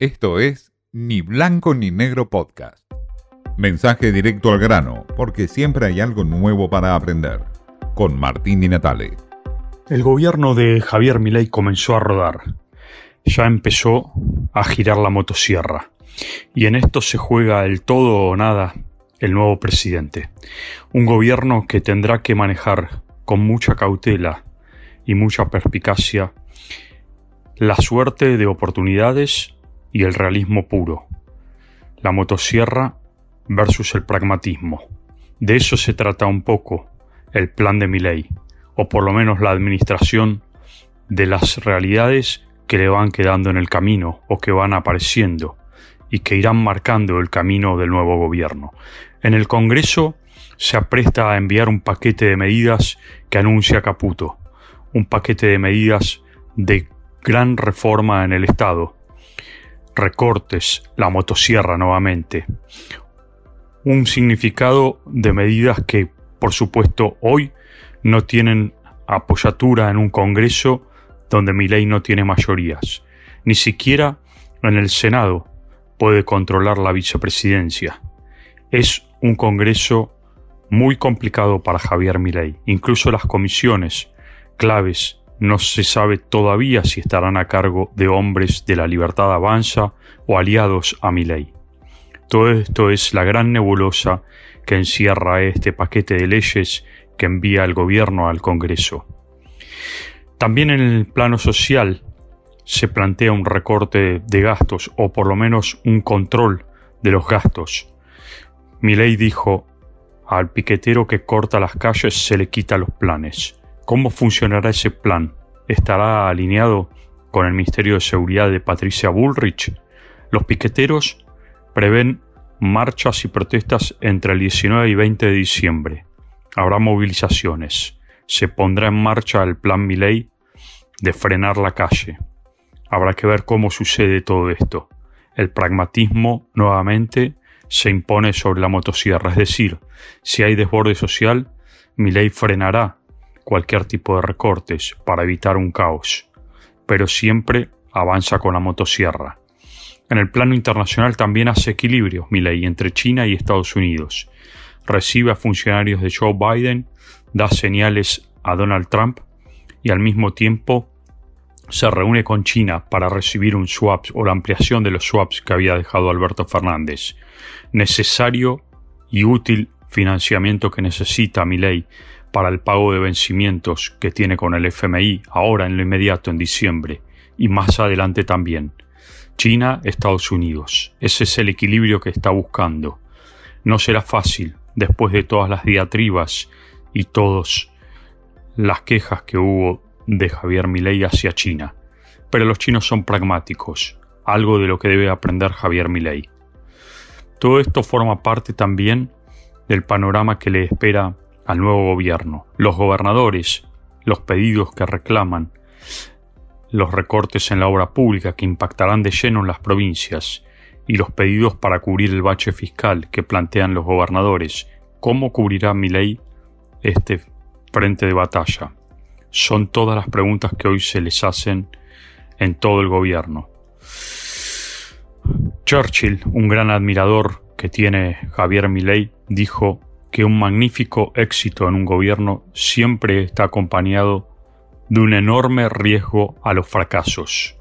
Esto es Ni Blanco ni Negro Podcast. Mensaje directo al grano, porque siempre hay algo nuevo para aprender. Con Martín Di Natale. El gobierno de Javier Milei comenzó a rodar. Ya empezó a girar la motosierra. Y en esto se juega el todo o nada el nuevo presidente. Un gobierno que tendrá que manejar con mucha cautela y mucha perspicacia la suerte de oportunidades y el realismo puro. La motosierra versus el pragmatismo. De eso se trata un poco el plan de Milei, o por lo menos la administración de las realidades que le van quedando en el camino o que van apareciendo y que irán marcando el camino del nuevo gobierno. En el Congreso se apresta a enviar un paquete de medidas que anuncia Caputo, un paquete de medidas de gran reforma en el Estado, recortes, la motosierra nuevamente, un significado de medidas que, por supuesto, hoy no tienen apoyatura en un Congreso donde mi ley no tiene mayorías, ni siquiera en el Senado puede controlar la vicepresidencia. Es un Congreso muy complicado para Javier Milei. Incluso las comisiones claves no se sabe todavía si estarán a cargo de hombres de la Libertad Avanza o aliados a Milei. Todo esto es la gran nebulosa que encierra este paquete de leyes que envía el gobierno al Congreso. También en el plano social se plantea un recorte de gastos o por lo menos un control de los gastos. Milei dijo al piquetero que corta las calles se le quita los planes. ¿Cómo funcionará ese plan? ¿Estará alineado con el Ministerio de Seguridad de Patricia Bullrich? Los piqueteros prevén marchas y protestas entre el 19 y 20 de diciembre. Habrá movilizaciones. Se pondrá en marcha el plan Milei de frenar la calle. Habrá que ver cómo sucede todo esto. El pragmatismo, nuevamente, se impone sobre la motosierra, es decir, si hay desborde social, Milei frenará cualquier tipo de recortes para evitar un caos, pero siempre avanza con la motosierra. En el plano internacional también hace equilibrios ley entre China y Estados Unidos. Recibe a funcionarios de Joe Biden, da señales a Donald Trump y al mismo tiempo se reúne con China para recibir un swap o la ampliación de los swaps que había dejado Alberto Fernández. Necesario y útil financiamiento que necesita ley para el pago de vencimientos que tiene con el FMI ahora en lo inmediato en diciembre y más adelante también. China, Estados Unidos. Ese es el equilibrio que está buscando. No será fácil después de todas las diatribas y todas las quejas que hubo de Javier Milei hacia China. Pero los chinos son pragmáticos, algo de lo que debe aprender Javier Milei. Todo esto forma parte también del panorama que le espera al nuevo gobierno. Los gobernadores, los pedidos que reclaman, los recortes en la obra pública que impactarán de lleno en las provincias y los pedidos para cubrir el bache fiscal que plantean los gobernadores. ¿Cómo cubrirá mi ley este frente de batalla? Son todas las preguntas que hoy se les hacen en todo el gobierno. Churchill, un gran admirador que tiene Javier Milei, dijo que un magnífico éxito en un gobierno siempre está acompañado de un enorme riesgo a los fracasos.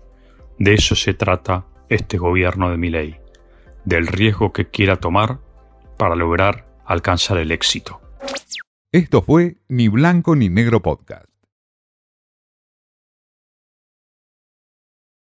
De eso se trata este gobierno de Milei, del riesgo que quiera tomar para lograr alcanzar el éxito. Esto fue Ni Blanco ni Negro Podcast.